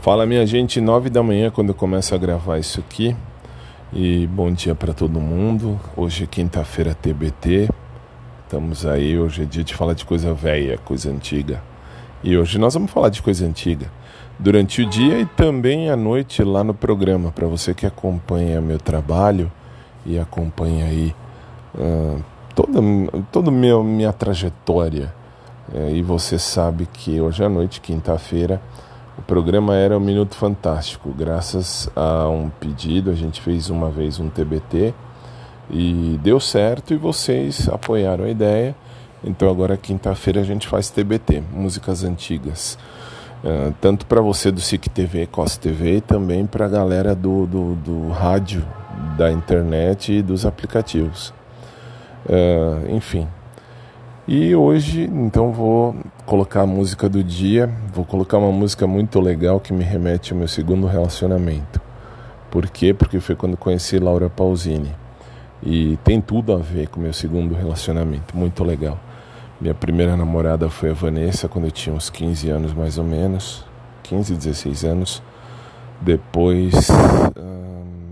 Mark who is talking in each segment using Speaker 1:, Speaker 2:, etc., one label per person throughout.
Speaker 1: Fala minha gente, nove da manhã quando eu começo a gravar isso aqui. E bom dia para todo mundo. Hoje é quinta-feira TBT. Estamos aí, hoje é dia de falar de coisa velha, coisa antiga. E hoje nós vamos falar de coisa antiga. Durante o dia e também à noite lá no programa, para você que acompanha meu trabalho e acompanha aí uh, toda, toda minha, minha trajetória. É, e você sabe que hoje à noite, quinta-feira, o programa era o Minuto Fantástico. Graças a um pedido, a gente fez uma vez um TBT e deu certo e vocês apoiaram a ideia. Então agora quinta-feira a gente faz TBT, músicas antigas. Uh, tanto para você do SIC TV, COS TV e também para a galera do, do, do, rádio, da internet e dos aplicativos. Uh, enfim, e hoje, então, vou colocar a música do dia. Vou colocar uma música muito legal que me remete ao meu segundo relacionamento. Por quê? Porque foi quando conheci Laura Pausini. E tem tudo a ver com o meu segundo relacionamento. Muito legal. Minha primeira namorada foi a Vanessa, quando eu tinha uns 15 anos mais ou menos. 15, 16 anos. Depois,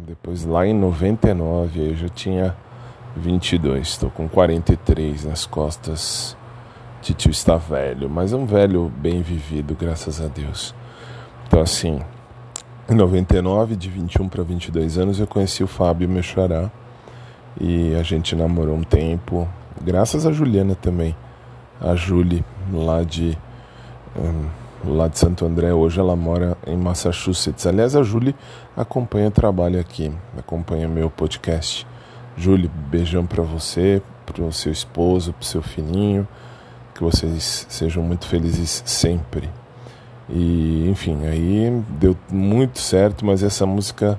Speaker 1: depois lá em 99, eu já tinha 22, estou com 43 nas costas. Titio está velho, mas é um velho bem vivido, graças a Deus. Então, assim, em 99, de 21 para 22 anos, eu conheci o Fábio Mechará e a gente namorou um tempo, graças a Juliana também. A Julie, lá de, um, lá de Santo André, hoje ela mora em Massachusetts. Aliás, a Julie acompanha o trabalho aqui, acompanha meu podcast. Júlio, beijão para você, para o seu esposo, para o seu filhinho, que vocês sejam muito felizes sempre. E enfim, aí deu muito certo, mas essa música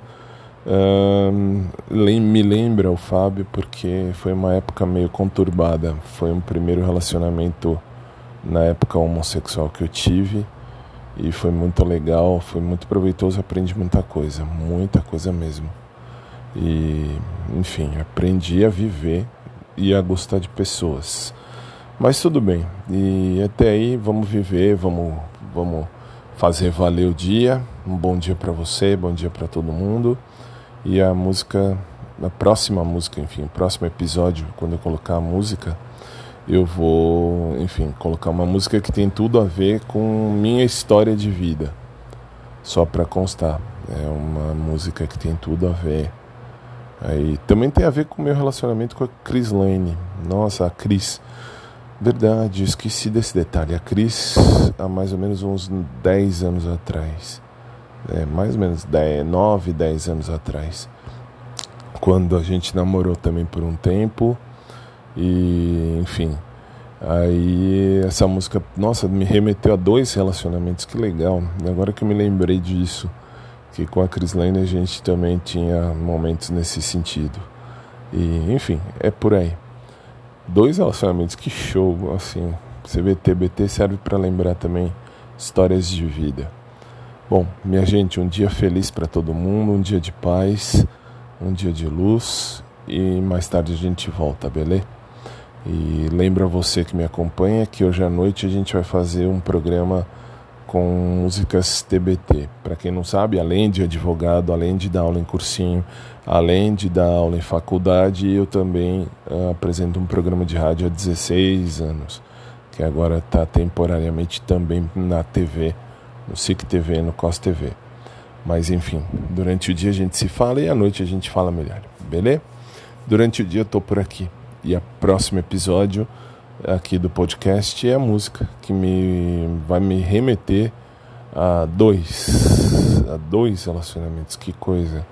Speaker 1: me lembra o Fábio porque foi uma época meio conturbada. Foi um primeiro relacionamento na época homossexual que eu tive e foi muito legal, foi muito proveitoso, aprendi muita coisa, muita coisa mesmo. E, enfim, aprendi a viver e a gostar de pessoas. Mas tudo bem. E até aí, vamos viver, vamos, vamos fazer valer o dia. Um bom dia para você, bom dia para todo mundo. E a música, a próxima música, enfim, o próximo episódio, quando eu colocar a música, eu vou, enfim, colocar uma música que tem tudo a ver com minha história de vida. Só para constar, é uma música que tem tudo a ver Aí também tem a ver com o meu relacionamento com a Chris Lane. Nossa, a Cris. Verdade, esqueci desse detalhe. A Cris, há mais ou menos uns 10 anos atrás, é, mais ou menos 10, 9, 10 anos atrás, quando a gente namorou também por um tempo, e enfim, aí essa música, nossa, me remeteu a dois relacionamentos, que legal. Agora que eu me lembrei disso que com a Chris Lane a gente também tinha momentos nesse sentido. E, enfim, é por aí. Dois relacionamentos, que show, assim. CBT-BT serve para lembrar também histórias de vida. Bom, minha gente, um dia feliz para todo mundo, um dia de paz, um dia de luz e mais tarde a gente volta, beleza? E lembra você que me acompanha que hoje à noite a gente vai fazer um programa com músicas TBT. Para quem não sabe, além de advogado, além de dar aula em cursinho, além de dar aula em faculdade, eu também uh, apresento um programa de rádio há 16 anos, que agora está temporariamente também na TV, no SIC TV, no COS TV. Mas enfim, durante o dia a gente se fala e à noite a gente fala melhor, beleza? Durante o dia eu tô por aqui. E o próximo episódio aqui do podcast é a música que me vai me remeter a dois a dois relacionamentos. Que coisa.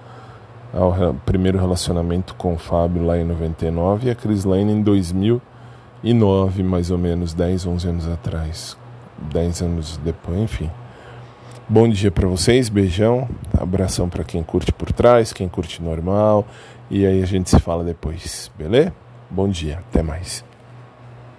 Speaker 1: Ao primeiro relacionamento com o Fábio lá em 99 e a Chris Lane em 2009 mais ou menos 10 11 anos atrás. 10 anos depois enfim. Bom dia para vocês beijão. Abração para quem curte por trás quem curte normal. E aí a gente se fala depois beleza? Bom dia até mais